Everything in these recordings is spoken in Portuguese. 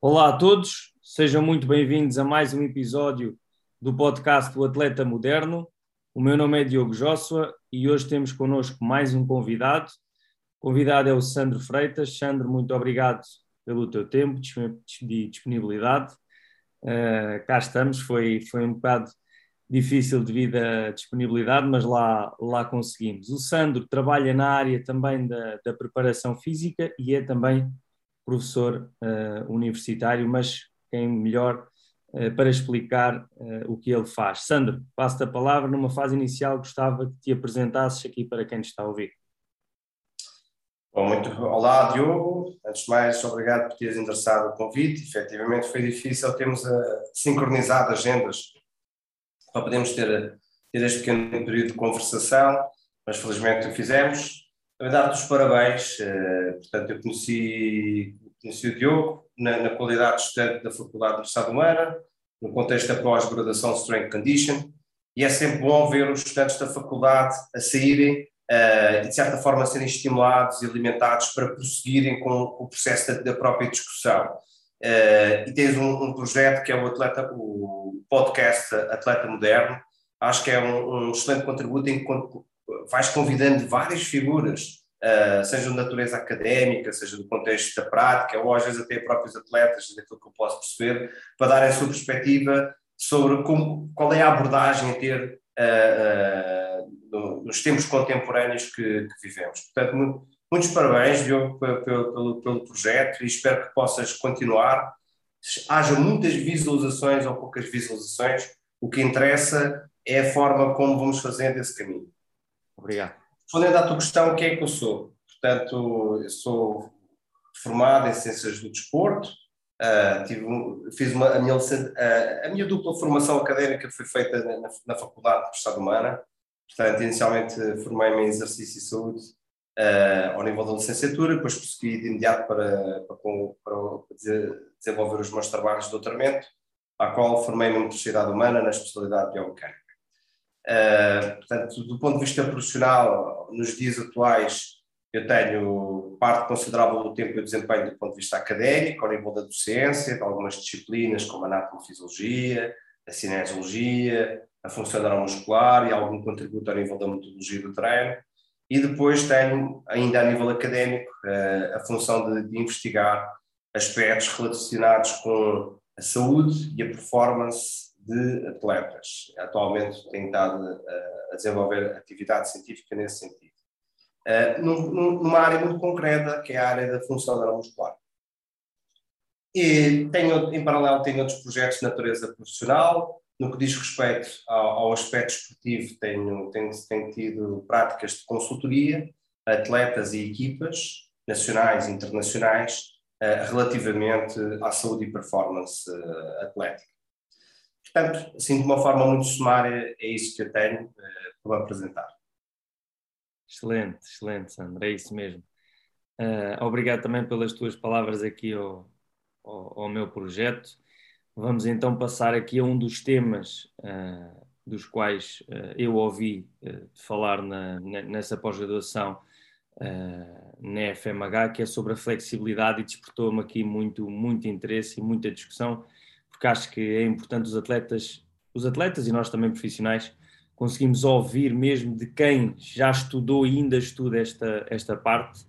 Olá a todos, sejam muito bem-vindos a mais um episódio do podcast do Atleta Moderno. O meu nome é Diogo Joshua e hoje temos connosco mais um convidado. O convidado é o Sandro Freitas. Sandro, muito obrigado pelo teu tempo e disponibilidade. Uh, cá estamos, foi, foi um bocado difícil devido à disponibilidade, mas lá, lá conseguimos. O Sandro trabalha na área também da, da preparação física e é também professor uh, universitário, mas quem melhor uh, para explicar uh, o que ele faz. Sandro, passo-te a palavra. Numa fase inicial, gostava que te apresentasses aqui para quem está a ouvir. Bom, muito olá, Diogo. Antes de mais, obrigado por teres endereçado o convite. Efetivamente, foi difícil termos sincronizado agendas para podermos ter, ter este pequeno período de conversação, mas felizmente o fizemos a dar-te os parabéns. Uh, portanto, eu conheci, conheci o Diogo na, na, qualidade de estudante da Faculdade de Estado Humana, no contexto da pós-graduação Strength Condition, e é sempre bom ver os estudantes da faculdade a saírem uh, e, de certa forma, serem estimulados e alimentados para prosseguirem com o processo da, da própria discussão. Uh, e tens um, um, projeto que é o, atleta, o podcast Atleta Moderno, acho que é um, um excelente contributo em que vais convidando várias figuras, uh, seja de natureza académica, seja do contexto da prática, ou às vezes até próprios atletas, daquilo que eu posso perceber, para darem a sua perspectiva sobre como, qual é a abordagem a ter uh, uh, no, nos tempos contemporâneos que, que vivemos. Portanto, muito, muitos parabéns, Diogo, pelo, pelo, pelo projeto e espero que possas continuar. Haja muitas visualizações ou poucas visualizações, o que interessa é a forma como vamos fazendo esse caminho. Obrigado. Respondendo à tua questão, o que é que eu sou? Portanto, eu sou formado em Ciências do Desporto, uh, tive, fiz uma, a, minha, uh, a minha dupla formação académica foi feita na, na Faculdade de Estado Humana, portanto, inicialmente formei-me em Exercício e Saúde uh, ao nível da licenciatura, depois prossegui de imediato para, para, para, desenvolver os meus trabalhos de doutoramento, à qual formei-me em Universidade Humana na especialidade de Biomecânica. Uh, portanto, do ponto de vista profissional, nos dias atuais, eu tenho parte considerável do tempo que eu desempenho do ponto de vista académico, ao nível da docência, de algumas disciplinas como a anatomofisiologia, a cinesiologia, a função neuromuscular e algum contributo ao nível da metodologia do treino. E depois tenho, ainda a nível académico, a função de, de investigar aspectos relacionados com a saúde e a performance de atletas. Atualmente tenho estado a, desenvolver atividade científica nesse sentido. Numa área muito concreta, que é a área da função neuromuscular. E tenho, em paralelo, tenho outros projetos de natureza profissional. No que diz respeito ao, ao aspecto esportivo, tenho, tenho, tenho tido práticas de consultoria atletas e equipas nacionais e internacionais uh, relativamente à saúde e performance uh, atlética. Portanto, assim, de uma forma muito sumária, é isso que eu tenho uh, para apresentar. Excelente, excelente, Sandra, é isso mesmo. Uh, obrigado também pelas tuas palavras aqui ao, ao, ao, meu projeto. Vamos então passar aqui a um dos temas uh, dos quais uh, eu ouvi falar na, nessa pós-graduação na FMH, que é sobre a flexibilidade e despertou-me aqui muito, muito interesse e muita discussão porque acho que é importante os atletas, os atletas e nós também profissionais, conseguimos ouvir mesmo de quem já estudou e ainda estuda esta, esta parte.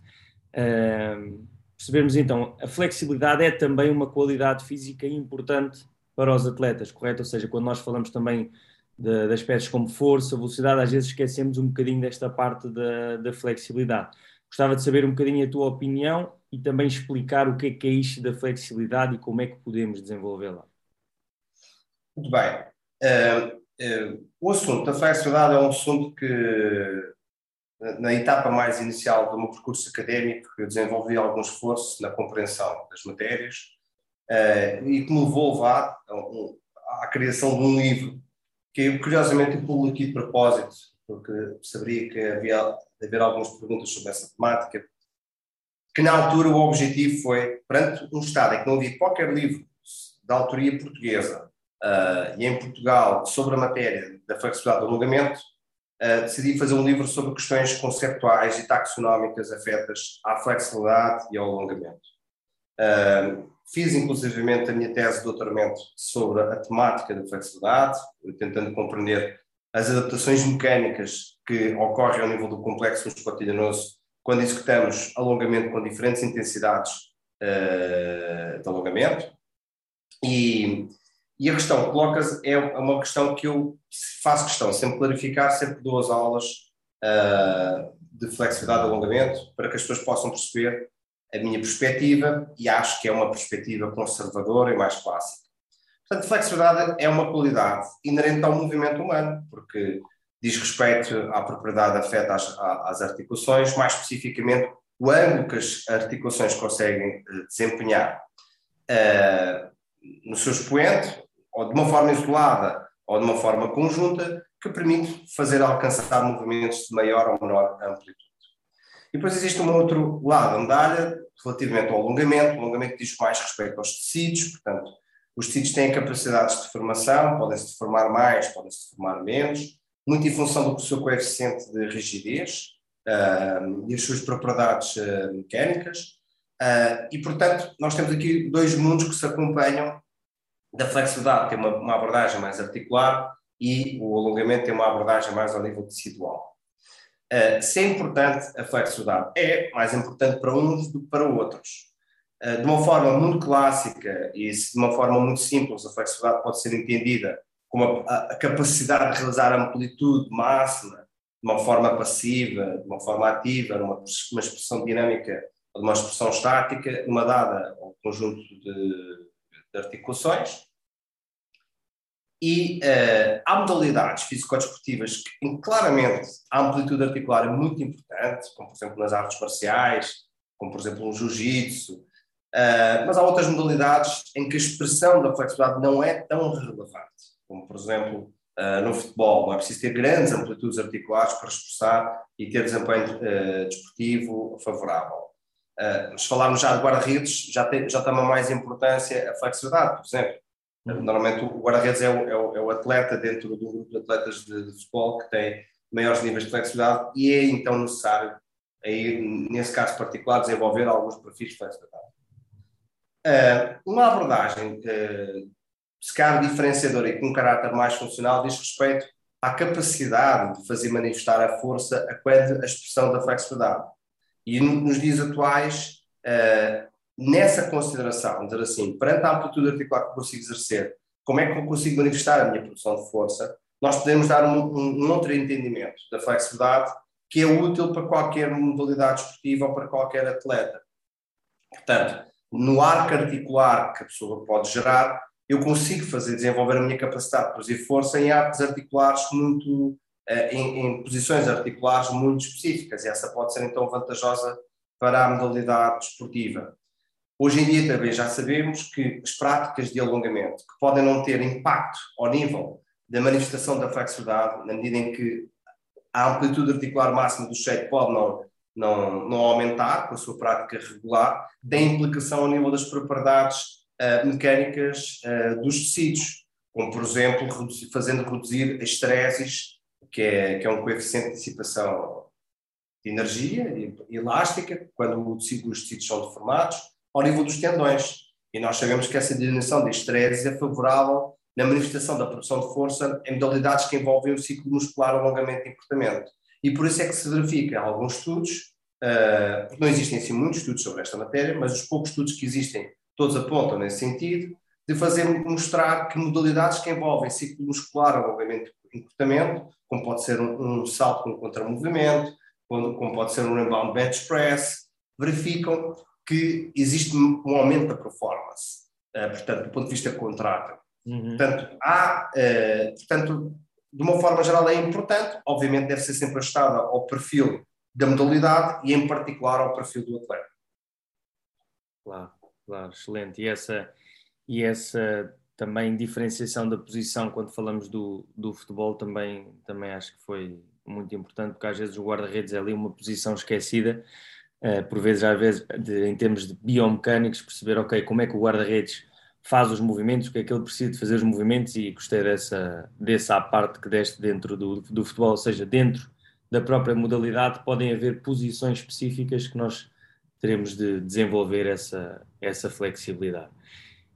Percebermos então, a flexibilidade é também uma qualidade física importante para os atletas, correto? Ou seja, quando nós falamos também de, de aspectos como força, velocidade, às vezes esquecemos um bocadinho desta parte da, da flexibilidade. Gostava de saber um bocadinho a tua opinião e também explicar o que é que é isto da flexibilidade e como é que podemos desenvolvê-la. Muito bem. Uh, uh, o assunto da flexibilidade é um assunto que, na etapa mais inicial do meu percurso académico, eu desenvolvi algum esforço na compreensão das matérias uh, e que me levou a, à criação de um livro que curiosamente, eu publiquei de propósito, porque saberia que havia haver algumas perguntas sobre essa temática, que na altura o objetivo foi, perante um Estado em que não havia qualquer livro da autoria portuguesa uh, e em Portugal sobre a matéria da flexibilidade do alongamento, uh, decidi fazer um livro sobre questões conceptuais e taxonómicas afetas à flexibilidade e ao alongamento. Uh, fiz inclusivamente a minha tese de doutoramento sobre a temática da flexibilidade, tentando compreender as adaptações mecânicas que ocorrem ao nível do complexo musculotilhanoso quando executamos alongamento com diferentes intensidades uh, de alongamento. E, e a questão que colocas é uma questão que eu faço questão, sempre clarificar, sempre duas aulas uh, de flexibilidade de alongamento, para que as pessoas possam perceber a minha perspectiva, e acho que é uma perspectiva conservadora e mais clássica. Portanto, flexibilidade é uma qualidade inerente ao movimento humano, porque diz respeito à propriedade afeta às, às articulações, mais especificamente o ângulo que as articulações conseguem eh, desempenhar uh, no seu expoente, ou de uma forma isolada ou de uma forma conjunta, que permite fazer alcançar movimentos de maior ou menor amplitude. E depois existe um outro lado da medalha, relativamente ao alongamento. O alongamento diz mais respeito aos tecidos, portanto, os tecidos têm capacidades de formação, podem-se deformar mais, podem-se deformar menos, muito em função do seu coeficiente de rigidez uh, e as suas propriedades uh, mecânicas. Uh, e, portanto, nós temos aqui dois mundos que se acompanham da flexibilidade, tem uma, uma abordagem mais articular e o alongamento tem uma abordagem mais ao nível tecidual. Uh, se é importante a flexibilidade, é mais importante para uns do que para outros. Uh, de uma forma muito clássica e de uma forma muito simples, a flexibilidade pode ser entendida como a, a capacidade de realizar amplitude máxima de uma forma passiva, de uma forma ativa, numa uma expressão dinâmica ou de uma expressão estática, numa dada ou conjunto de de articulações. E uh, há modalidades físico-desportivas que, claramente, a amplitude articular é muito importante, como, por exemplo, nas artes marciais, como, por exemplo, no jiu-jitsu, uh, mas há outras modalidades em que a expressão da flexibilidade não é tão relevante, como, por exemplo, uh, no futebol. Não é preciso ter grandes amplitudes articulares para expressar e ter desempenho desportivo favorável. Uh, se falarmos já de guarda-redes, já, tem, já toma mais importância a flexibilidade, por exemplo. Uhum. Normalmente o guarda-redes é, é, o, é, o, atleta dentro do grupo de atletas de, de, futebol que tem maiores níveis de flexibilidade e é então necessário, aí, nesse caso particular, desenvolver alguns perfis de flexibilidade. Uh, uma abordagem, uh, se calhar diferenciadora e com um caráter mais funcional, diz respeito à capacidade de fazer manifestar a força a quando a expressão da flexibilidade. E nos dias atuais, uh, nessa consideração, dizer assim, perante a amplitude articular que consigo exercer, como é que eu consigo manifestar a minha produção de força, nós podemos dar um, um, um outro entendimento da flexibilidade que é útil para qualquer modalidade esportiva ou para qualquer atleta. Portanto, no arco articular que a pessoa pode gerar, eu consigo fazer desenvolver a minha capacidade de produzir força em arcos articulares muito eh, em, em, posições articulares muito específicas, e essa pode ser então vantajosa para a modalidade desportiva. Hoje em dia também já sabemos que as práticas de alongamento, que podem não ter impacto ao nível da manifestação da flexibilidade, na medida em que a amplitude articular máxima do shape pode não, não, não aumentar com a sua prática regular, tem implicação ao nível das propriedades uh, mecânicas uh, dos tecidos, como por exemplo fazendo reduzir estresses que é, que é um coeficiente de dissipação de energia elástica, quando os tecidos são deformados, ao nível dos tendões. E nós sabemos que essa diminuição de estresse é favorável na manifestação da produção de força em modalidades que envolvem o ciclo muscular, alongamento e encurtamento. E por isso é que se verifica alguns estudos, uh, não existem assim muitos estudos sobre esta matéria, mas os poucos estudos que existem, todos apontam nesse sentido, de fazer mostrar que modalidades que envolvem ciclo muscular, alongamento encurtamento, como pode ser um, um salto com contramovimento, como, como pode ser um rebound bench press, verificam que existe um aumento da performance, uh, portanto, do ponto de vista contrário. Uhum. Portanto, há, uh, portanto, de uma forma geral é importante, obviamente deve ser sempre ajustada ao perfil da modalidade e em particular ao perfil do atleta. Claro, claro, excelente. E essa, e essa também diferenciação da posição quando falamos do, do futebol também, também acho que foi muito importante, porque às vezes o guarda-redes é ali uma posição esquecida, uh, por vezes, às vezes, de, em termos de biomecânicos, perceber, ok, como é que o guarda-redes faz os movimentos, o que é que ele precisa de fazer os movimentos e gostei dessa, dessa parte que deste dentro do, do futebol, ou seja, dentro da própria modalidade podem haver posições específicas que nós teremos de desenvolver essa, essa flexibilidade.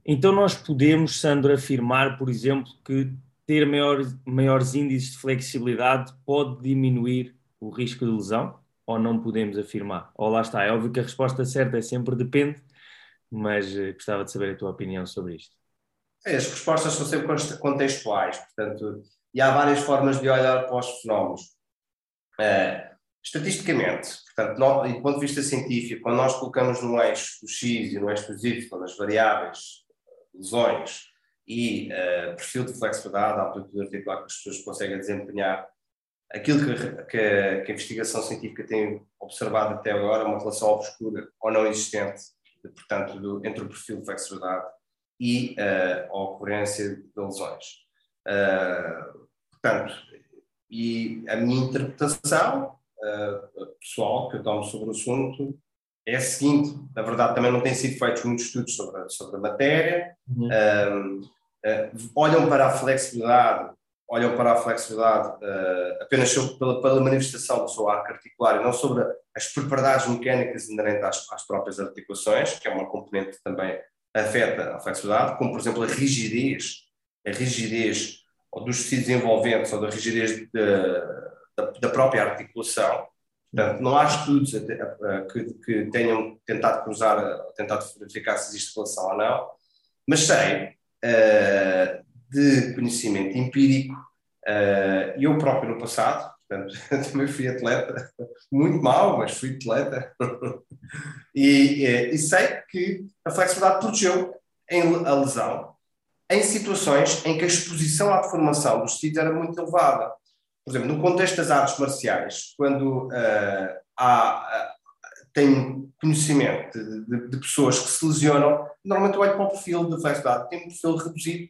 Então nós podemos, Sandro, afirmar, por exemplo, que ter maior, maiores índices de flexibilidade pode diminuir o risco de lesão? Ou não podemos afirmar? Ou lá está, é óbvio que a resposta certa é sempre depende, mas uh, gostava de saber a tua opinião sobre isto. É, as respostas são sempre contextuais, portanto, e há várias formas de olhar para os fenómenos. Uh, estatisticamente, portanto, no, do ponto de vista científico, quando nós colocamos no eixo do X e no eixo do Y as variáveis, lesões e uh, perfil de flexibilidade, amplitude articular que as pessoas conseguem desempenhar, aquilo que, que, que, a investigação científica tem observado até agora uma relação obscura ou não existente, portanto, do, entre o perfil de flexibilidade e uh, a ocorrência de lesões. Uh, portanto, e a minha interpretação pessoal que eu tomo sobre o assunto é a seguinte: na verdade, também não têm sido feitos muitos estudos sobre, sobre a matéria, uhum. olham para a flexibilidade olham para a flexibilidade uh, apenas sobre, pela, pela, manifestação do seu arco articular e não sobre as propriedades mecânicas inerentes às, às, próprias articulações, que é uma componente que também afeta a flexibilidade, como por exemplo a rigidez, a rigidez dos tecidos envolventes ou da rigidez de, da, da, própria articulação. Portanto, não há estudos que, que, tenham tentado cruzar, tentado verificar se existe relação ou não, mas sei uh, de conhecimento empírico. Uh, eu próprio no passado, portanto, também fui atleta, muito mal, mas fui atleta. e, e, sei que a flexibilidade protegeu a lesão em situações em que a exposição à deformação dos tecidos era muito elevada. Por exemplo, no contexto das artes marciais, quando uh, há, uh, tenho conhecimento de, de, pessoas que se lesionam, normalmente eu olho para o perfil de flexibilidade, tem um perfil reduzido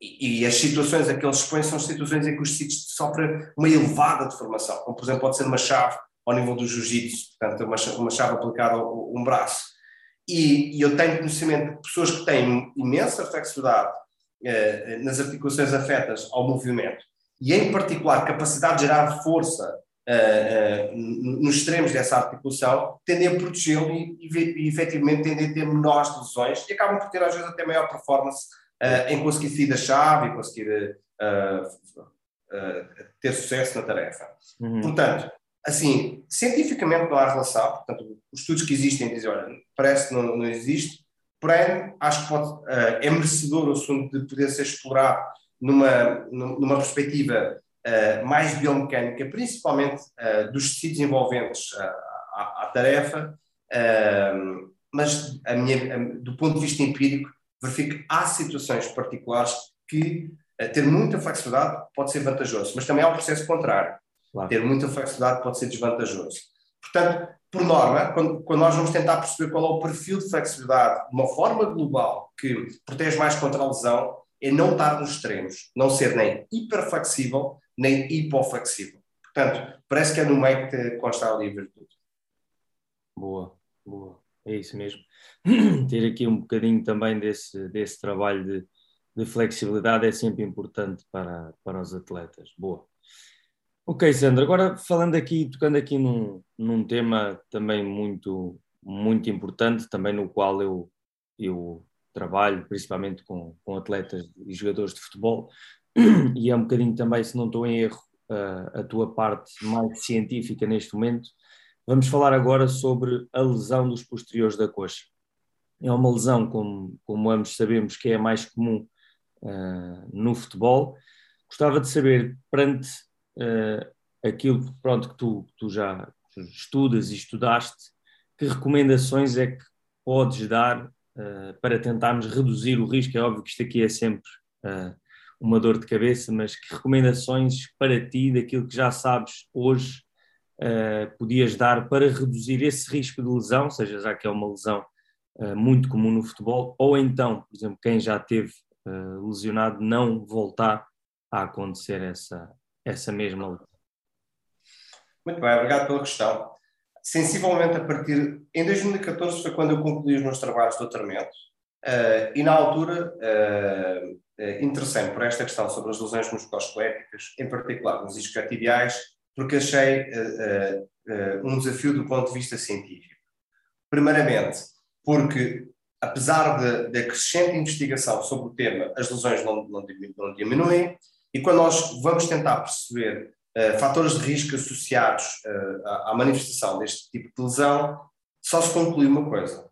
e, e, as situações a que eles expõem são situações em que os tecidos sofrem uma elevada deformação, como por exemplo pode ser uma chave ao nível do jiu-jitsu, portanto uma, uma chave aplicada a um braço. E, e, eu tenho conhecimento de pessoas que têm imensa flexibilidade eh, nas articulações afetas ao movimento e em particular capacidade de gerar força eh, eh, nos extremos dessa articulação, tendem a protegê-lo e, e, efetivamente tendem a ter menores lesões e acabam por ter às vezes até maior performance uh, em conseguir sair da chave e conseguir uh, uh, ter sucesso na tarefa. Uhum. Portanto, assim, cientificamente não há relação, portanto, os estudos que existem dizem, olha, parece que não, não existe, porém, acho que pode, é merecedor o assunto de poder ser explorado numa, numa perspectiva mais biomecânica, principalmente dos tecidos envolventes à, à tarefa, mas a minha, a, do ponto de vista empírico, verifico que há situações particulares que uh, ter muita flexibilidade pode ser vantajoso, mas também há o processo contrário. Claro. Ter muita flexibilidade pode ser desvantajoso. Portanto, por norma, quando, quando, nós vamos tentar perceber qual é o perfil de flexibilidade de uma forma global que protege mais contra a lesão, é não estar nos extremos, não ser nem hiperflexível nem hipoflexível. Portanto, parece que é no meio que consta ali a virtude. Boa, boa. É isso mesmo. ter aqui um bocadinho também desse, desse trabalho de, de flexibilidade é sempre importante para, para os atletas. Boa. Ok, Sandra, agora falando aqui, tocando aqui num, num tema também muito, muito importante, também no qual eu, eu trabalho, principalmente com, com atletas e jogadores de futebol, e é um bocadinho também, se não estou em erro, a, a tua parte mais científica neste momento. Vamos falar agora sobre a lesão dos posteriores da coxa é uma lesão, como, como ambos sabemos, que é a mais comum uh, no futebol. Gostava de saber, perante uh, aquilo pronto, que tu, tu já estudas e estudaste, que recomendações é que podes dar para tentarmos reduzir o risco? É óbvio que isto aqui é sempre uma dor de cabeça, mas que recomendações para ti, daquilo que já sabes hoje, podias dar para reduzir esse risco de lesão, seja já que é uma lesão muito comum no futebol, ou então, por exemplo, quem já teve lesionado não voltar a acontecer essa, essa mesma lesão. Muito bem, obrigado pela questão. Sensivelmente a partir. Em 2014 foi quando eu concluí os meus trabalhos de doutoramento Uh, e na altura, uh, interessei por esta questão sobre as lesões musculoesqueléticas, em particular nos isquiotibiais, porque achei um desafio do ponto de vista científico. Primeiramente, porque apesar da crescente investigação sobre o tema, as lesões não, não, diminuem, e quando nós vamos tentar perceber uh, fatores de risco associados uh, à, manifestação deste tipo de lesão, só se conclui uma coisa.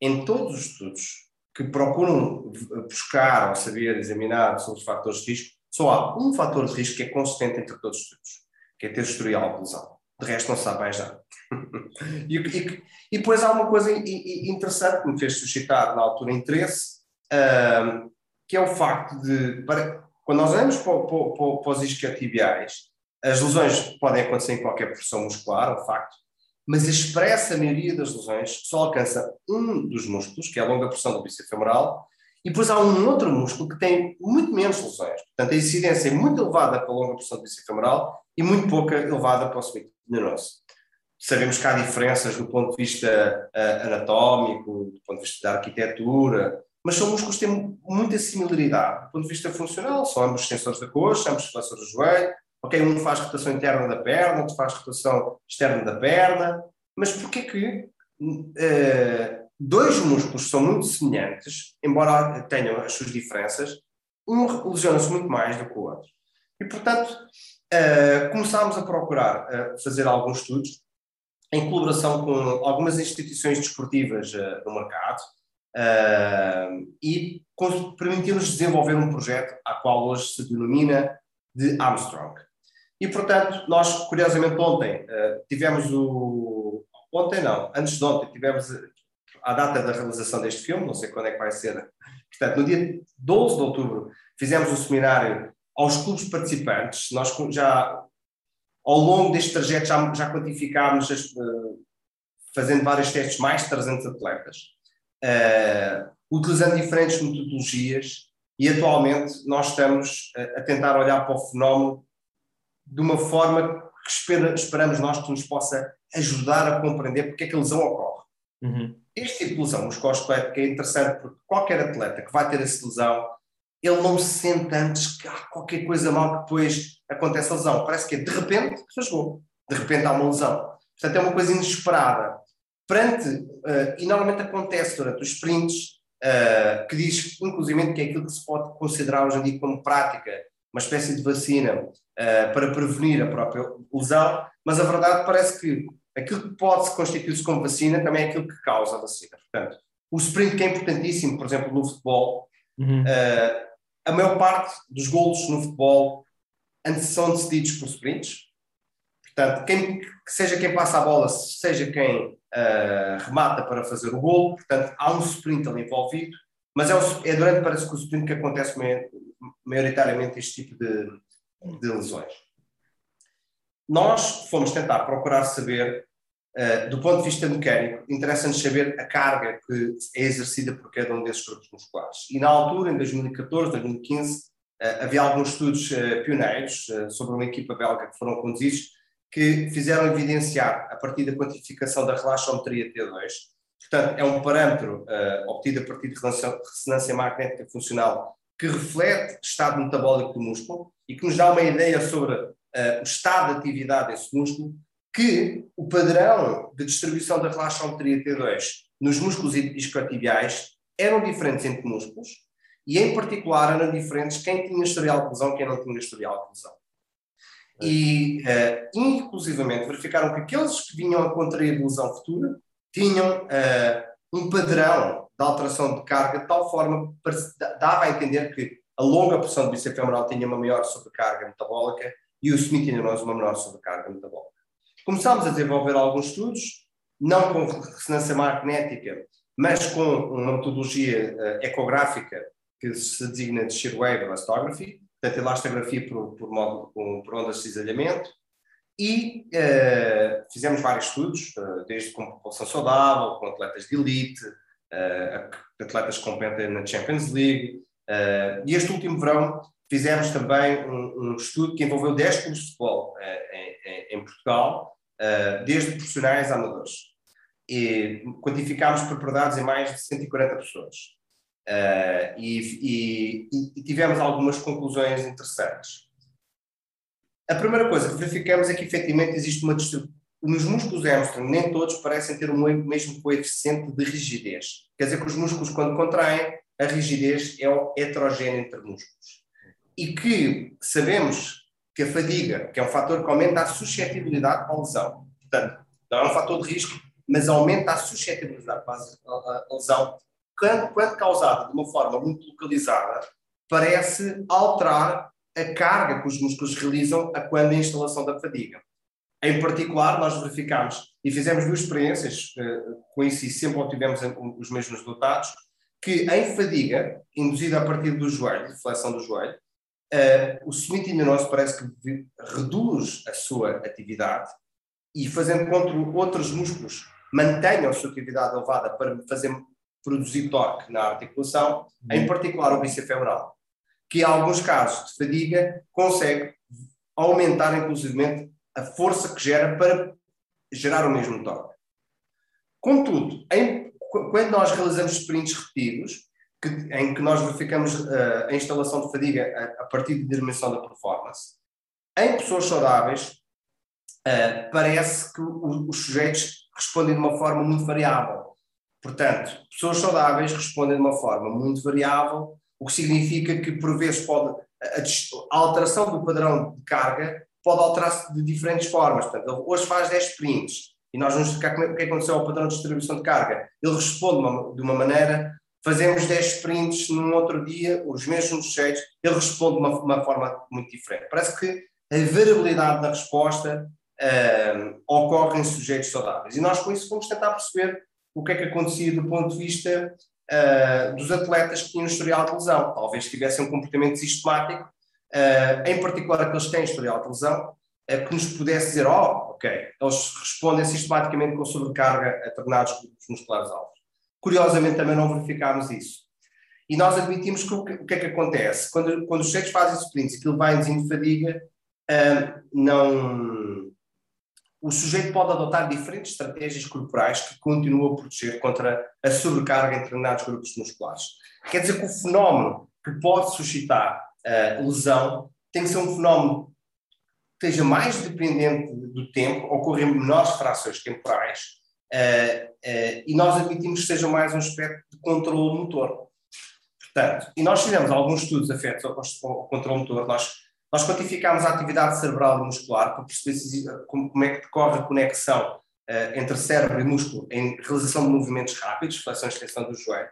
Em todos os estudos que procuram buscar ou saber examinar sobre os fatores de risco, só há um fator de risco que é consistente entre todos os estudos, que é ter historial de lesão. De resto, não se sabe mais nada. e, e, e, depois há uma coisa interessante que me fez suscitar na altura interesse, uh, que é o facto de, para, quando nós olhamos para, para, para os isquiotibiais, as lesões podem acontecer em qualquer porção muscular, é um facto, mas a expressa maioria das lesões só alcança um dos músculos, que é a longa porção do bíceps femoral, e depois há um outro músculo que tem muito menos lesões. Portanto, a incidência é muito elevada para a longa porção do bíceps femoral e muito pouca elevada para o semicondinoso. Sabemos que há diferenças do ponto de vista uh, anatómico, do ponto de vista da arquitetura, mas são músculos que têm muita similaridade. Do ponto de vista funcional, são ambos extensores da coxa, ambos flexores do joelho, ok, um faz rotação interna da perna, outro faz rotação externa da perna, mas porquê que uh, dois músculos são muito semelhantes, embora tenham as suas diferenças, um lesiona-se muito mais do que o outro. E, portanto, uh, começámos a procurar uh, fazer alguns estudos em colaboração com algumas instituições desportivas uh, no mercado e permitiu-nos desenvolver um projeto a qual hoje se denomina de Armstrong. E, portanto, nós, curiosamente, ontem tivemos o... Ontem não, antes de ontem tivemos a data da realização deste filme, não sei quando é que vai ser. Portanto, no dia 12 de outubro fizemos um seminário aos clubes participantes, nós já ao longo deste trajeto já, já quantificámos, as, uh, fazendo vários testes, mais de 300 atletas, uh, utilizando diferentes metodologias e atualmente nós estamos a, tentar olhar para o fenómeno de uma forma que espera, esperamos nós que nos possa ajudar a compreender porque é que a lesão ocorre. Uhum. Este tipo de lesão musculoesquelética é interessante porque qualquer atleta que vai ter essa lesão ele não se sente antes que há qualquer coisa mal que depois acontece a lesão. Parece que é de repente rasgou, de repente há uma lesão. Portanto, é uma coisa inesperada. Perante, uh, e normalmente acontece durante os sprints, uh, que diz inclusive que é aquilo que se pode considerar hoje em dia como prática, uma espécie de vacina uh, para prevenir a própria lesão, mas a verdade parece que aquilo que pode se constituir-se como vacina também é aquilo que causa a vacina. Portanto, o sprint que é importantíssimo, por exemplo, no futebol, uhum. uh, a maior parte dos golos no futebol são decididos por sprints. Portanto, quem, que seja quem passa a bola, seja quem uh, remata para fazer o golo, portanto, há um sprint ali envolvido, mas é, o, é durante, parece que o sprint que acontece maioritariamente este tipo de, de lesões. Nós fomos tentar procurar saber Uh, do ponto de vista mecânico, interessa-nos saber a carga que é exercida por cada um desses grupos musculares. E na altura, em 2014, 2015, uh, havia alguns estudos uh, pioneiros sobre uma equipa belga que foram conduzidos que fizeram evidenciar, a partir da quantificação da relaxometria T2, portanto, é um parâmetro obtido a partir de ressonância magnética funcional que reflete o estado metabólico do músculo e que nos dá uma ideia sobre o estado de atividade desse músculo, que o padrão de distribuição da relaxometria T2 nos músculos isquiotibiais eram diferentes entre músculos e, em particular, eram diferentes quem tinha historial de lesão e quem não tinha historial de lesão. E, uh, inclusivamente, verificaram que aqueles que vinham a contrair lesão futura tinham uh, um padrão de alteração de carga de tal forma que dava a entender que a longa porção do bíceps femoral tinha uma maior sobrecarga metabólica e o semitendinoso uma menor sobrecarga metabólica. Começámos a desenvolver alguns estudos, não com ressonância magnética, mas com uma metodologia uh, ecográfica que se designa de shear wave elastography, portanto, elastografia por, por, modo, por, por ondas de cisalhamento, e uh, fizemos vários estudos, uh, desde com população saudável, com atletas de elite, atletas que competem na Champions League, e este último verão fizemos também um, um, estudo que envolveu 10 clubes de futebol em, em, em Portugal, desde profissionais a amadores. E quantificámos propriedades em mais de 140 pessoas. Uh, e, e, e, tivemos algumas conclusões interessantes. A primeira coisa que verificamos é que efetivamente existe uma Nos músculos hamstring, nem todos parecem ter o mesmo coeficiente de rigidez. Quer dizer que os músculos, quando contraem, a rigidez é heterogénea entre músculos. E que sabemos que a fadiga, que é um fator que aumenta a suscetibilidade a lesão, portanto, não é um fator de risco, mas aumenta a suscetibilidade a lesão, quando, quando causada de uma forma muito localizada, parece alterar a carga que os músculos realizam a quando a instalação da fadiga. Em particular, nós verificamos e fizemos duas experiências eh, com isso e sempre obtivemos os mesmos resultados, que em fadiga, induzida a partir do joelho, flexão do joelho, uh, o semitendinoso parece que reduz a sua atividade e fazendo contra outros músculos mantenham a sua atividade elevada para fazer produzir torque na articulação, uhum. em particular o bíceps femoral, que em alguns casos de fadiga consegue aumentar inclusivamente a força que gera para gerar o mesmo torque. Contudo, em, quando nós realizamos sprints repetidos, que, em que nós verificamos uh, a instalação de fadiga a, a, partir da dimensão da performance, em pessoas saudáveis, uh, parece que o, os sujeitos respondem de uma forma muito variável. Portanto, pessoas saudáveis respondem de uma forma muito variável, o que significa que, por vezes, pode, a, a alteração do padrão de carga pode alterar-se de diferentes formas. Portanto, hoje faz 10 sprints e nós vamos explicar o que aconteceu ao padrão de distribuição de carga. Ele responde de uma, de uma maneira, fazemos 10 sprints num outro dia, os mesmos sujeitos, ele responde de uma, uma forma muito diferente. Parece que a variabilidade da resposta uh, ocorre em sujeitos saudáveis. E nós, com isso, vamos tentar perceber o que é que acontecia do ponto de vista uh, dos atletas que tinham historial de lesão. Talvez tivessem um comportamento sistemático, uh, em particular aqueles que têm historial de lesão, que nos pudesse dizer, oh, ok, eles respondem sistematicamente com sobrecarga a determinados grupos musculares altos. Curiosamente, também não verificámos isso. E nós admitimos que o que, o que é que acontece? Quando, quando os sujeitos fazem sprints aquilo vai em de fadiga, não, o sujeito pode adotar diferentes estratégias corporais que continuam a proteger contra a sobrecarga em determinados grupos musculares. Quer dizer que o fenómeno que pode suscitar uh, lesão tem que ser um fenómeno que esteja mais dependente do tempo, ocorre em menores frações temporais, uh, uh, e nós admitimos que seja mais um aspecto de controle motor. Portanto, e nós fizemos alguns estudos afetos ao, ao controle motor, nós nós quantificámos a atividade cerebral e muscular para perceber como é que decorre a conexão uh, entre cérebro e músculo em realização de movimentos rápidos, flexão e extensão do joelho.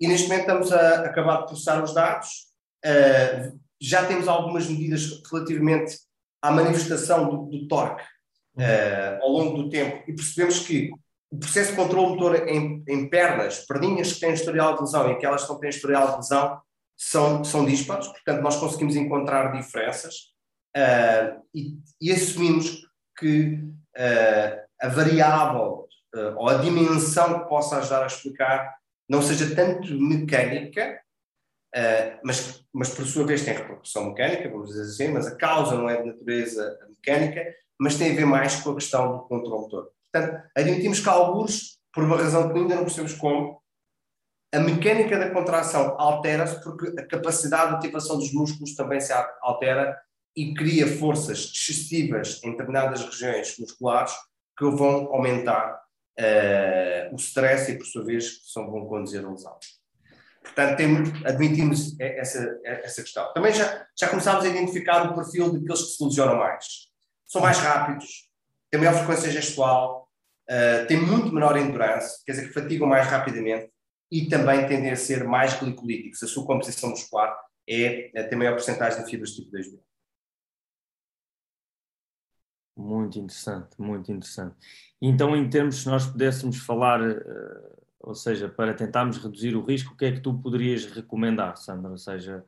E neste momento estamos a acabar de processar os dados. Uh, já temos algumas medidas relativamente à manifestação do, do torque uh, ao longo do tempo e percebemos que o processo de controle motor em, em pernas, perninhas que têm historial de lesão e aquelas que não têm historial de lesão, são, são dispares, portanto, nós conseguimos encontrar diferenças uh, e, e, assumimos que uh, a variável uh, ou a dimensão que possa ajudar a explicar não seja tanto mecânica, mas, mas por sua vez tem repercussão mecânica, vamos dizer assim, mas a causa não é de natureza mecânica, mas tem a ver mais com a questão do controle motor. Portanto, admitimos que alguns, por uma razão que ainda não percebemos como, a mecânica da contração altera-se porque a capacidade de ativação dos músculos também se altera e cria forças excessivas em determinadas regiões musculares que vão aumentar uh, o stress e, por sua vez, são, vão conduzir a lesão. Portanto, temos, admitimos essa, essa questão. Também já, já começámos a identificar o perfil daqueles que se lesionam mais. São mais rápidos, têm maior frequência gestual, uh, têm muito menor endurance, quer dizer que fatigam mais rapidamente e também tendem a ser mais glicolíticos. A sua composição muscular é, é tem maior porcentagem de fibras tipo 2B. Muito interessante, muito interessante. Então, em termos, se nós pudéssemos falar, uh, ou seja, para tentarmos reduzir o risco, o que é que tu poderias recomendar, Sandra? Ou seja...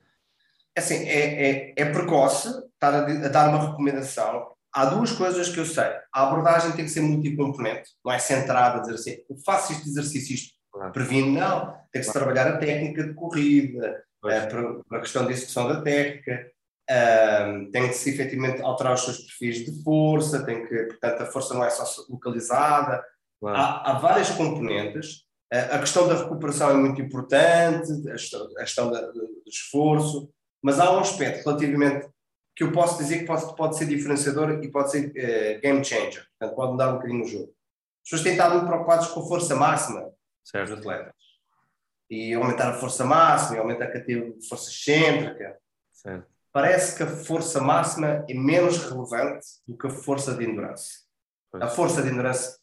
É assim, é, é, é precoce estar a, a, dar uma recomendação. Há duas coisas que eu sei. A abordagem tem que ser multicomponente, não é centrada a dizer assim, eu faço este exercício, isto Previne, não. Tem que se trabalhar a técnica de corrida, eh, para a questão de execução da técnica, um, tem que se efetivamente alterar os seus perfis de força, tem que, portanto, a força não é só localizada. Há, há, várias componentes A questão da recuperação é muito importante, a questão do esforço, mas há um aspecto relativamente que eu posso dizer que pode, pode ser diferenciador e pode ser uh, game changer, portanto pode mudar um bocadinho o jogo. As pessoas têm estado muito preocupadas com a força máxima certo. dos atletas. E aumentar a força máxima, e aumentar a categoria de força excêntrica. Certo. Parece que a força máxima é menos relevante do que a força de endurance. Pois. A força de endurance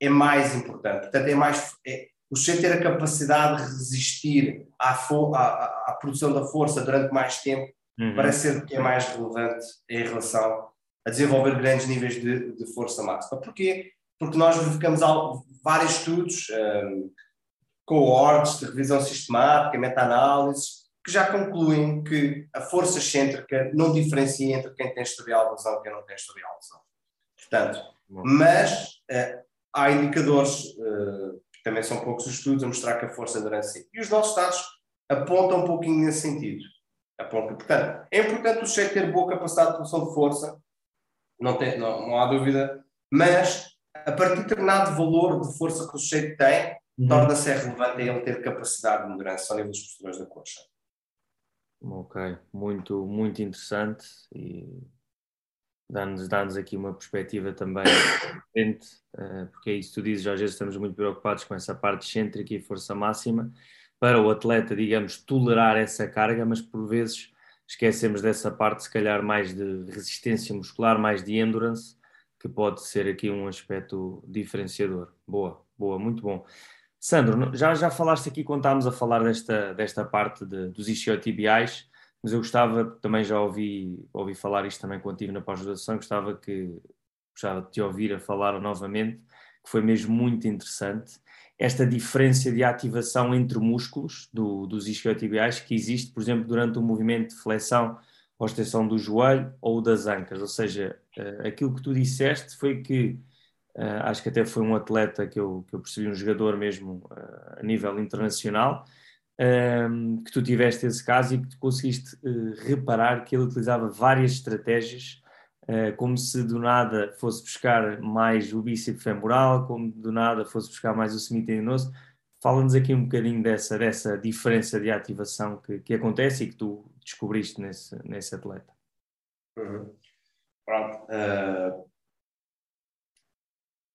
é mais importante. Portanto, é mais, é, o sujeito ter a capacidade de resistir à, à, à, produção da força durante mais tempo uhum. parece ser que é mais relevante em relação a desenvolver grandes níveis de, de força máxima. Porquê? Porque nós verificamos vários estudos, um, cohortes de revisão sistemática, meta-análises, que já concluem que a força excêntrica não diferencia entre quem tem historial de lesão e quem não tem historial de lesão. Portanto, mas uh, há indicadores uh, também são poucos os estudos a mostrar que a força endurance E os nossos dados apontam um pouquinho nesse sentido. Apontam. Portanto, é importante o sujeito ter boa capacidade de produção de força, não, tem, não, não há dúvida, mas a partir de determinado valor de força que o sujeito tem, uhum. torna-se relevante ele ter capacidade de endurance ao nível dos posteriores da coxa. Ok, muito, muito interessante e dá-nos dá aqui uma perspectiva também diferente, uh, porque é isso que tu dizes, às vezes estamos muito preocupados com essa parte excêntrica e força máxima, para o atleta, digamos, tolerar essa carga, mas por vezes esquecemos dessa parte, se calhar, mais de resistência muscular, mais de endurance, que pode ser aqui um aspecto diferenciador. Boa, boa, muito bom. Sandro, já, já falaste aqui quando estávamos a falar desta, desta parte de, dos isquiotibiais, mas eu gostava, também já ouvi, ouvi falar isto também quando estive na pós-graduação, gostava, que, gostava de te ouvir a falar novamente, que foi mesmo muito interessante, esta diferença de ativação entre músculos do, dos isquiotibiais que existe, por exemplo, durante o movimento de flexão ou extensão do joelho ou das ancas, ou seja, uh, aquilo que tu disseste foi que uh, acho que até foi um atleta que eu, que eu percebi, um jogador mesmo uh, a nível internacional, um, que tu tiveste esse caso e que tu conseguiste uh, reparar que ele utilizava várias estratégias, uh, como se do nada fosse buscar mais o bíceps femoral, como do nada fosse buscar mais o semitendinoso. Fala-nos aqui um bocadinho dessa, dessa diferença de ativação que, que acontece e que tu descobriste nesse, nesse atleta. Uhum. Pronto. Uh,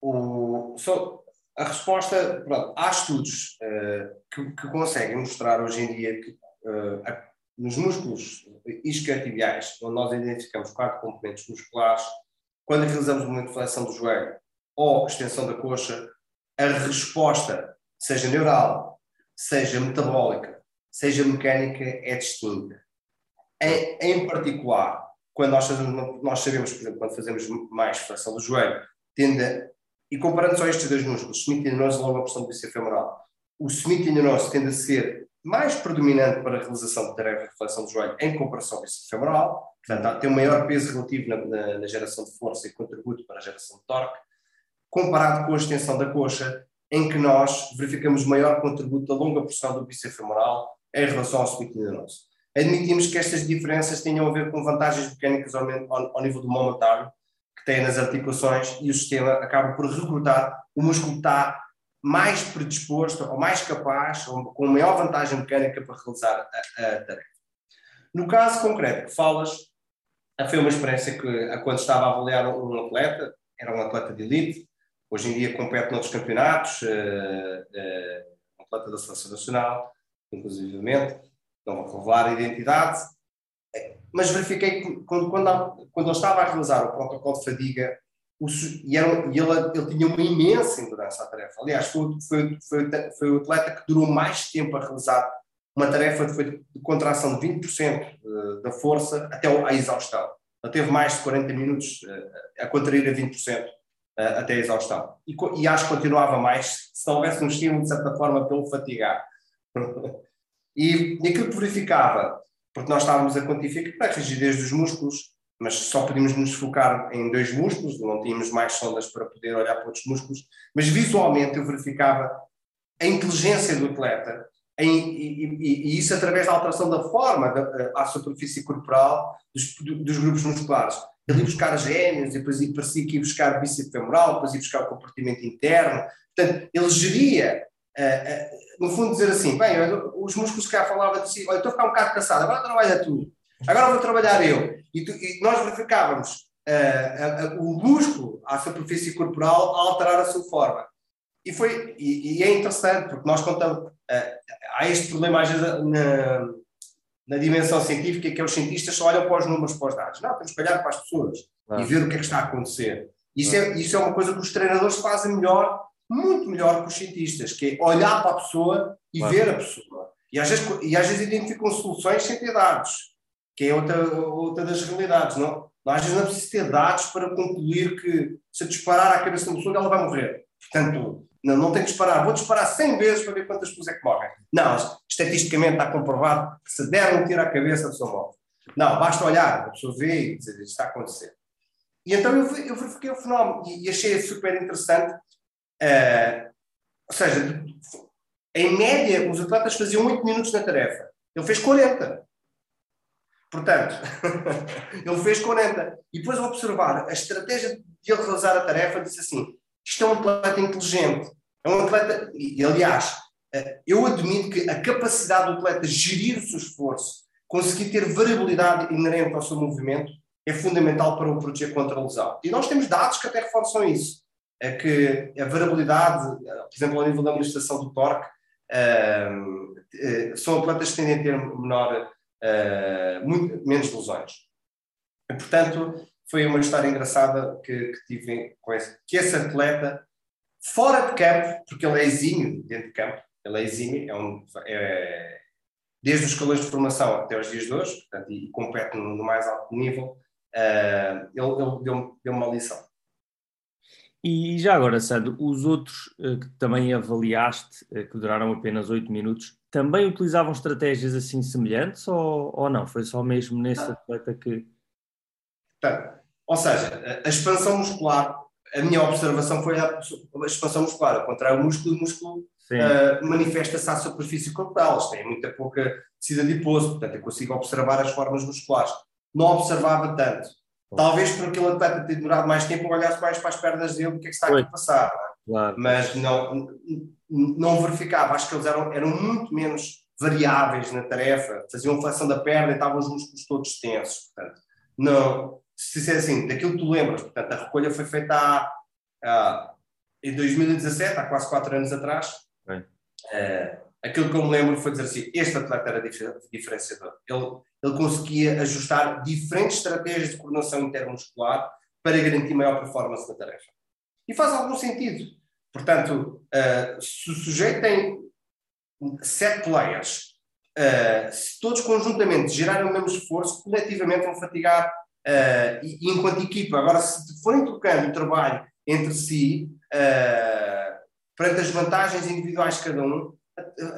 o, só, a resposta, pronto, há estudos uh, que, que, conseguem mostrar hoje em dia que uh, a, nos músculos isquiotibiais, onde nós identificamos quatro componentes musculares, quando realizamos de flexão do joelho ou extensão da coxa, a resposta, seja neural, seja metabólica, seja mecânica, é distinta. Em, em particular, quando nós, fazemos, nós sabemos, por exemplo, quando fazemos mais flexão do joelho, tende e comparando só estes dois músculos, semitendinoso e longa porção do bíceps femoral, o semitendinoso tende a ser mais predominante para a realização de tarefa de flexão do joelho em comparação ao bíceps femoral, portanto tem um maior peso relativo na, na, na, geração de força e contributo para a geração de torque, comparado com a extensão da coxa, em que nós verificamos maior contributo da longa porção do bíceps femoral em relação ao semitendinoso. Admitimos que estas diferenças tenham a ver com vantagens mecânicas ao, ao, ao nível do momentário, tem nas articulações e o sistema acaba por recrutar o músculo está mais predisposto ou mais capaz, ou com maior vantagem mecânica para realizar a, a tarefa. No caso concreto que falas, foi uma experiência que, quando estava a avaliar um atleta, era um atleta de elite, hoje em dia compete noutros campeonatos, uh, uh, um atleta da Seleção Nacional, inclusivamente, não vou revelar a identidade, mas verifiquei que quando, quando, quando ele estava a realizar o protocolo de fadiga, o, e, era, e ele, ele, tinha uma imensa endurance à tarefa. Aliás, foi, foi, foi, foi, o atleta que durou mais tempo a realizar uma tarefa de, de contração de 20% eh, da força até à exaustão. Ele teve mais de 40 minutos eh, a contrair a 20% eh, até a exaustão. E, e acho que continuava mais se não houvesse um estímulo, de certa forma, pelo fatigar. e, e aquilo que verificava porque nós estávamos a quantificar a rigidez dos músculos, mas só podíamos nos focar em dois músculos, não tínhamos mais sondas para poder olhar para outros músculos, mas visualmente eu verificava a inteligência do atleta, em, e, e, e, isso através da alteração da forma da, à superfície corporal dos, dos grupos musculares. Ele ia buscar gêmeos, e depois parecia que ia buscar bíceps femoral, depois ia buscar o compartimento interno. Portanto, ele geria no fundo, dizer assim: bem, os músculos que já falava de si, olha, estou a ficar um bocado cansado, agora trabalha tu, agora vou trabalhar eu. E, tu, e nós verificávamos o músculo à superfície corporal a alterar a sua forma. E, foi, e, e é interessante, porque nós contamos. há este problema, às vezes, na, na dimensão científica, que é os cientistas só olham para os números, para os dados. Não, temos que olhar para as pessoas e ver o que é que está a acontecer. Isso é, isso é uma coisa que os treinadores fazem melhor, muito melhor que os cientistas, que é olhar para a pessoa e ver a pessoa. E às, vezes, e às vezes identificam soluções sem ter dados, que é outra, outra das realidades. Não? Às vezes não é preciso ter dados para concluir que se disparar à cabeça de uma pessoa ela vai morrer. Portanto, não, não tenho que disparar, vou disparar 100 vezes para ver quantas pessoas é que morrem. Não, estatisticamente está comprovado que se der um tiro à cabeça, a pessoa morre. Não, basta olhar, a pessoa vê e dizer isto está a acontecer. E então eu, eu verifiquei o fenómeno e, e achei super interessante. Uh, ou seja, em média, os atletas faziam 8 minutos na tarefa. Ele fez 40. Portanto, ele fez 40. E depois, ao observar a estratégia de ele realizar a tarefa, disse assim: isto é um atleta inteligente. É um atleta, e aliás, eh, eu admito que a capacidade do atleta gerir o seu esforço, conseguir ter variabilidade inerente ao seu movimento, é fundamental para o proteger contra a lesão. E nós temos dados que até reforçam isso. É que a variabilidade, eh, por exemplo, ao nível da administração do torque, uh, são atletas que tendem a ter menor, uh, muito, menos lesões. E, portanto, foi uma história engraçada que, que tive com esse, que esse atleta, fora de campo, porque ele é exímio dentro de campo, ele é exímio, é um, é, desde os escalões de formação até os dias de hoje, portanto, e, e compete no, no, mais alto nível, uh, ele, ele deu-me deu uma lição. E já agora, Sandro, os outros uh, que também avaliaste, uh, que duraram apenas 8 minutos, também utilizavam estratégias assim semelhantes ou, ou não? Foi só mesmo nesse ah. atleta que. Portanto, ou seja, a expansão muscular, a minha observação foi a expansão muscular, ao contrário, o músculo, o músculo uh, manifesta-se à superfície corporal, eles têm muita pouca tecido adiposo, portanto eu consigo observar as formas musculares. Não observava tanto. Talvez por aquele atleta ter demorado mais tempo, olhasse mais para as pernas dele, o que é que está aqui a passar. É? claro. Mas não, não verificava, acho que eles eram, eram muito menos variáveis na tarefa, faziam flexão da perna e estavam os músculos todos tensos. Portanto, não, se disser assim, daquilo que tu lembras, portanto, a recolha foi feita há, há, em 2017, há quase quatro anos atrás. Uh, aquilo que eu me lembro foi dizer assim: este atleta era diferenciador. Ele, ele conseguia ajustar diferentes estratégias de coordenação intermuscular para garantir maior performance na tarefa. E faz algum sentido. Portanto, uh, se o sujeito tem sete players, uh, se todos conjuntamente gerarem o mesmo esforço, coletivamente vão fatigar Uh, e, enquanto equipa, agora se forem trocando o trabalho entre si, perante as vantagens individuais de cada um,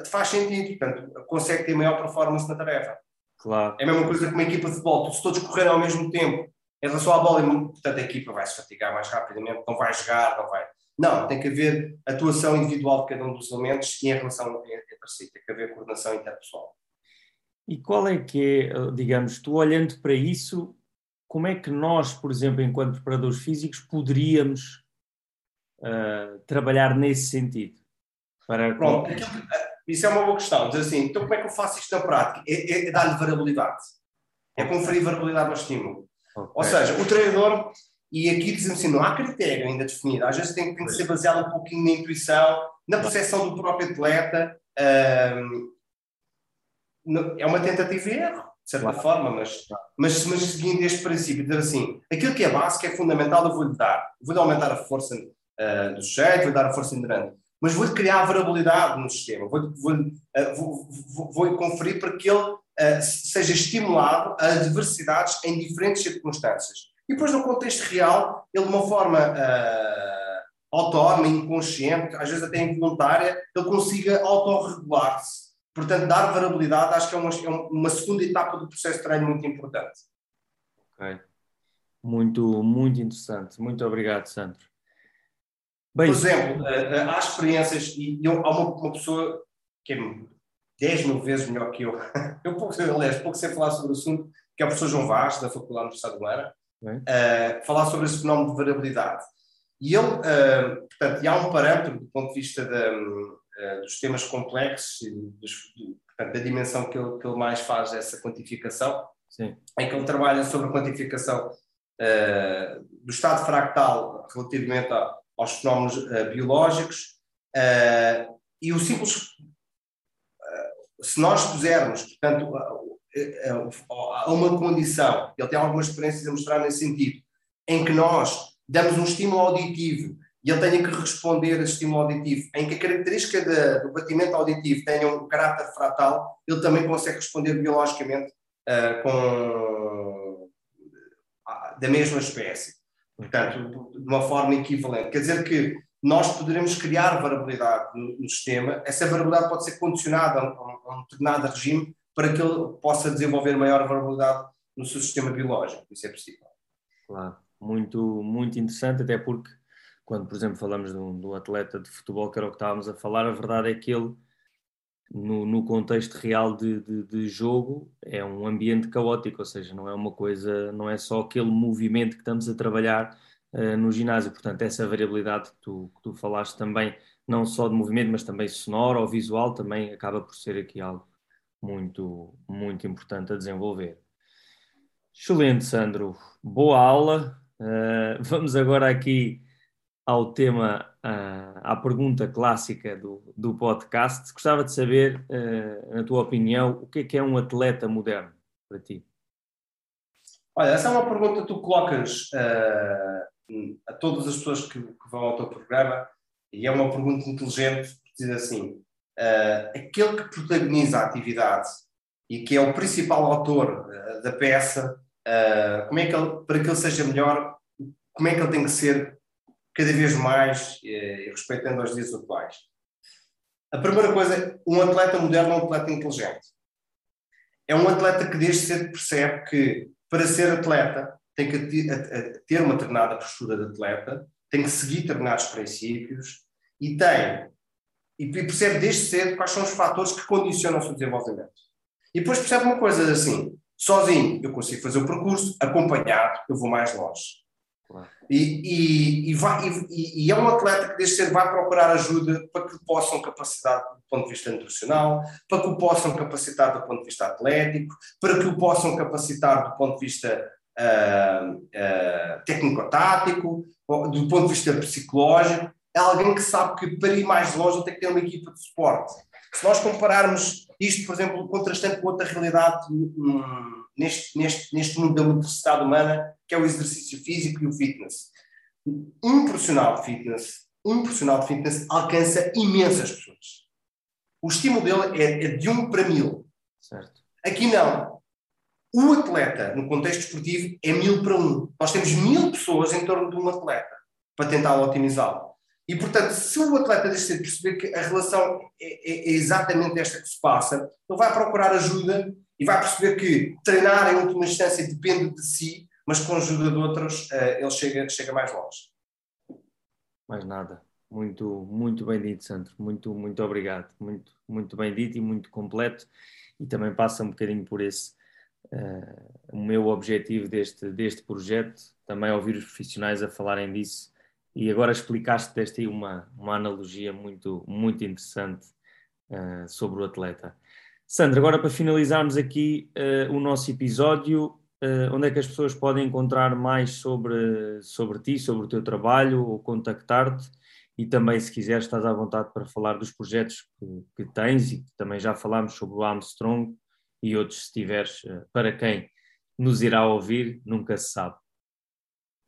faz sentido, portanto, consegue ter maior performance na tarefa. Claro. É a mesma coisa que uma equipa de futebol, se todos correrem ao mesmo tempo em relação à bola, portanto a equipa vai se fatigar mais rapidamente, não vai jogar, não vai. Não, tem que haver atuação individual de cada um dos elementos e em relação entre si, tem que haver coordenação interpessoal. E qual é que é, digamos, tu olhando para isso, como é que nós, por exemplo, enquanto preparadores físicos, poderíamos uh, trabalhar nesse sentido? Para... Pronto, isso é uma boa questão. Dizer assim, então como é que eu faço isto na prática? É, é, é dar-lhe variabilidade. É conferir variabilidade ao estímulo. Okay. Ou seja, o treinador, e aqui dizemos assim, não há critério ainda definido, às vezes tem, tem que ser baseado um pouquinho na intuição, na percepção do próprio atleta. É uma tentativa e erro de certa claro. forma, mas, mas, mas seguindo este princípio, dizer assim, aquilo que é básico é fundamental, eu vou-lhe dar. Vou-lhe aumentar a força uh, do sujeito, vou-lhe dar a força inerente, mas vou-lhe criar variabilidade no sistema, vou-lhe vou uh, vou, vou, vou conferir para que ele uh, seja estimulado a adversidades em diferentes circunstâncias. E depois, no contexto real, ele de uma forma autónoma, inconsciente, às vezes até involuntária, ele consiga autorregular-se Portanto, dar variabilidade acho que é uma, é uma segunda etapa do processo de treino muito importante. Ok. Muito, muito interessante. Muito obrigado, Sandro. Bem, Por exemplo, eh, eh, há experiências, e eu, há uma, uma, pessoa que é 10 mil vezes melhor que eu, eu pouco, aliás, pouco sei falar sobre o assunto, que é o professor João Vaz, da Faculdade Universidade de Beira, uh, falar sobre esse fenómeno de variabilidade. E ele, uh, portanto, e há um parâmetro do ponto de vista da, dos temas complexos, dos, portanto, da dimensão que ele, que ele mais faz essa quantificação, Sim. em que ele trabalha sobre a quantificação uh, do estado fractal relativamente a, aos fenómenos uh, biológicos uh, e o simples se nós pusermos, portanto, a uma condição, ele tem algumas experiências a mostrar nesse sentido, em que nós damos um estímulo auditivo e ele tenha que responder a estímulo auditivo, em que a característica de, do batimento auditivo tenha um caráter fratal, ele também consegue responder biologicamente uh, com, uh, da mesma espécie. Portanto, de uma forma equivalente. Quer dizer que nós poderemos criar variabilidade no, no sistema, essa variabilidade pode ser condicionada a um, a um determinado regime para que ele possa desenvolver maior variabilidade no seu sistema biológico. Isso é possível. Claro, muito, muito interessante, até porque quando, por exemplo, falamos de um, de um, atleta de futebol, que era o que estávamos a falar, a verdade é que ele, no, no contexto real de, de, de, jogo, é um ambiente caótico, ou seja, não é uma coisa, não é só aquele movimento que estamos a trabalhar uh, no ginásio. Portanto, essa variabilidade que tu, que tu falaste também, não só de movimento, mas também sonoro ou visual, também acaba por ser aqui algo muito, muito importante a desenvolver. Excelente, Sandro. Boa aula. Uh, vamos agora aqui ao tema, uh, à pergunta clássica do, do podcast. Gostava de saber, uh, na tua opinião, o que é que é um atleta moderno para ti? Olha, essa é uma pergunta que tu colocas uh, a todas as pessoas que, que, vão ao teu programa e é uma pergunta inteligente, diz assim, aquele que protagoniza a atividade e que é o principal autor da peça, como é que ele, para que ele seja melhor, como é que ele tem que ser cada vez mais eh, e respeitando aos dias atuais. A primeira coisa, um atleta moderno é um atleta inteligente. É um atleta que desde cedo percebe que para ser atleta tem que ter uma determinada postura de atleta, tem que seguir determinados princípios e tem e percebe desde cedo quais são os fatores que condicionam o seu desenvolvimento. E depois percebe uma coisa assim, sozinho eu consigo fazer o percurso, acompanhado eu vou mais longe. E, e, e, vai, e, é um atleta que desde cedo vai procurar ajuda para que o possam capacitar do ponto de vista nutricional, para que o possam capacitar do ponto de vista atlético, para que o possam capacitar do ponto de vista uh, uh, técnico-tático, do ponto de vista psicológico. É alguém que sabe que para ir mais longe tem que ter uma equipa de suporte. Se nós compararmos isto, por exemplo, contrastante com outra realidade hum, neste, neste, neste mundo da motricidade humana, que é o exercício físico e o fitness. Um profissional de fitness, um profissional de fitness alcança imensas pessoas. O estímulo dele é, é de 1 para 1000. Certo. Aqui não. O atleta, no contexto esportivo, é 1000 para 1. Nós temos mil pessoas em torno de um atleta para tentar otimizá-lo. E, portanto, se o atleta deixa de perceber que a relação é, é, é, exatamente esta que se passa, ele vai procurar ajuda e vai perceber que treinar, em última instância, depende de si, mas com a ajuda de outros uh, ele chega, chega mais longe. Mais nada. Muito, muito bem dito, Sandro. Muito, muito obrigado. Muito, muito bem dito e muito completo. E também passa um bocadinho por esse uh, o meu objetivo deste, deste projeto, também ouvir os profissionais a falarem disso. E agora explicaste deste aí uma, uma analogia muito, muito interessante uh, sobre o atleta. Sandra, agora para finalizarmos aqui uh, o nosso episódio, uh, onde é que as pessoas podem encontrar mais sobre, sobre ti, sobre o teu trabalho, ou contactar-te? E também, se quiseres, estás à vontade para falar dos projetos que, que tens e que também já falámos sobre o Armstrong e outros, se tiveres, uh, para quem nos irá ouvir, nunca se sabe.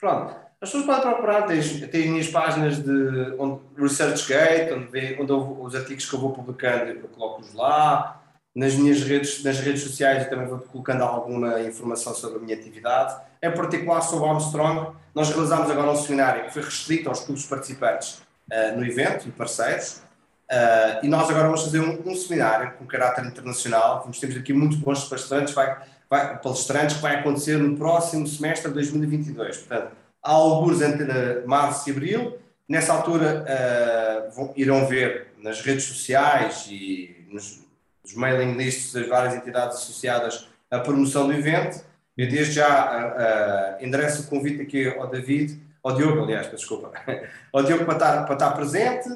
Pronto, as pessoas podem procurar, tens, tens minhas páginas de onde, ResearchGate, onde, vê, onde eu, os artigos que eu vou publicando, eu coloco-os lá nas minhas redes, nas redes sociais eu também vou colocando alguma informação sobre a minha atividade. Em particular sobre Armstrong, nós realizámos agora um seminário que foi restrito aos clubes participantes uh, no evento e parceiros. Uh, e nós agora vamos fazer um, um, seminário com caráter internacional. Vamos ter aqui muito bons palestrantes, vai, vai, palestrantes que vai acontecer no próximo semestre de 2022. Portanto, há alguns entre março e abril. Nessa altura uh, vão, irão ver nas redes sociais e nos, os mailing lists das várias entidades associadas à promoção do evento. Eu desde já uh, uh, endereço o convite aqui ao David, ao Diogo, aliás, desculpa, ao Diogo para estar, para estar presente.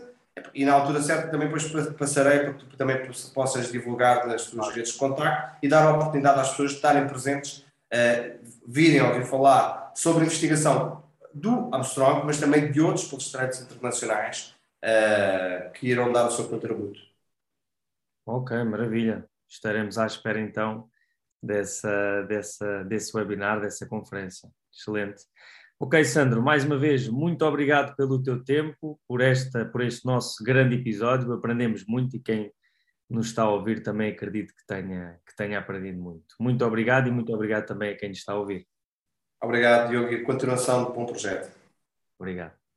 E na altura certa também depois passarei para que tu também possas divulgar nas tuas redes de contacto e dar a oportunidade às pessoas de estarem presentes, uh, virem ouvir falar sobre a investigação do Armstrong, mas também de outros palestrantes internacionais uh, que irão dar o seu contributo. Ok, maravilha. Estaremos à espera então dessa, dessa, desse webinar, dessa conferência. Excelente. Ok, Sandro, mais uma vez, muito obrigado pelo teu tempo, por, esta, por este nosso grande episódio. Aprendemos muito e quem nos está a ouvir também acredito que tenha, que tenha aprendido muito. Muito obrigado e muito obrigado também a quem nos está a ouvir. Obrigado, Diogo, e continuação do bom projeto. Obrigado.